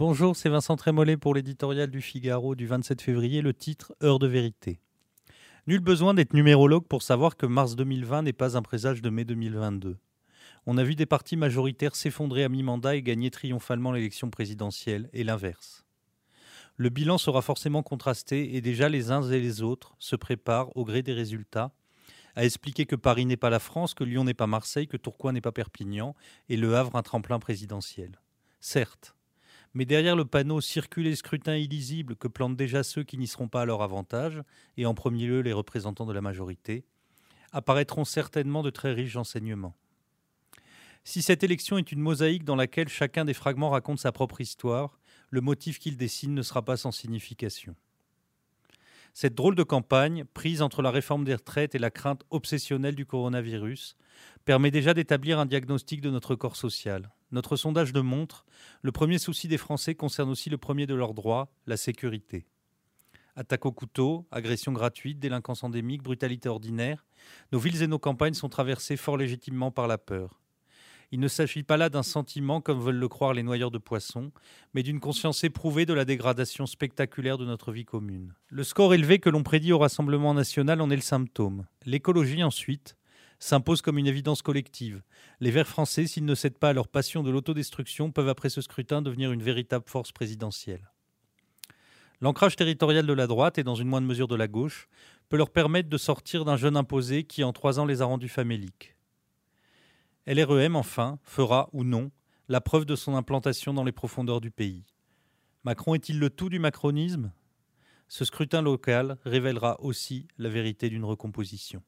Bonjour, c'est Vincent Trémollet pour l'éditorial du Figaro du 27 février, le titre Heure de vérité. Nul besoin d'être numérologue pour savoir que mars 2020 n'est pas un présage de mai 2022. On a vu des partis majoritaires s'effondrer à mi-mandat et gagner triomphalement l'élection présidentielle, et l'inverse. Le bilan sera forcément contrasté et déjà les uns et les autres se préparent, au gré des résultats, à expliquer que Paris n'est pas la France, que Lyon n'est pas Marseille, que Tourcoing n'est pas Perpignan, et Le Havre un tremplin présidentiel. Certes, mais derrière le panneau circule les scrutins illisibles que plantent déjà ceux qui n'y seront pas à leur avantage, et en premier lieu les représentants de la majorité, apparaîtront certainement de très riches enseignements. Si cette élection est une mosaïque dans laquelle chacun des fragments raconte sa propre histoire, le motif qu'il dessine ne sera pas sans signification. Cette drôle de campagne, prise entre la réforme des retraites et la crainte obsessionnelle du coronavirus, permet déjà d'établir un diagnostic de notre corps social. Notre sondage le montre, le premier souci des Français concerne aussi le premier de leurs droits, la sécurité. Attaques au couteau, agressions gratuites, délinquance endémique, brutalité ordinaire, nos villes et nos campagnes sont traversées fort légitimement par la peur. Il ne s'agit pas là d'un sentiment, comme veulent le croire les noyeurs de poissons, mais d'une conscience éprouvée de la dégradation spectaculaire de notre vie commune. Le score élevé que l'on prédit au Rassemblement national en est le symptôme. L'écologie ensuite s'impose comme une évidence collective. Les Verts français, s'ils ne cèdent pas à leur passion de l'autodestruction, peuvent après ce scrutin devenir une véritable force présidentielle. L'ancrage territorial de la droite et dans une moindre mesure de la gauche peut leur permettre de sortir d'un jeûne imposé qui en trois ans les a rendus faméliques. LREM, enfin, fera ou non la preuve de son implantation dans les profondeurs du pays. Macron est-il le tout du macronisme? Ce scrutin local révélera aussi la vérité d'une recomposition.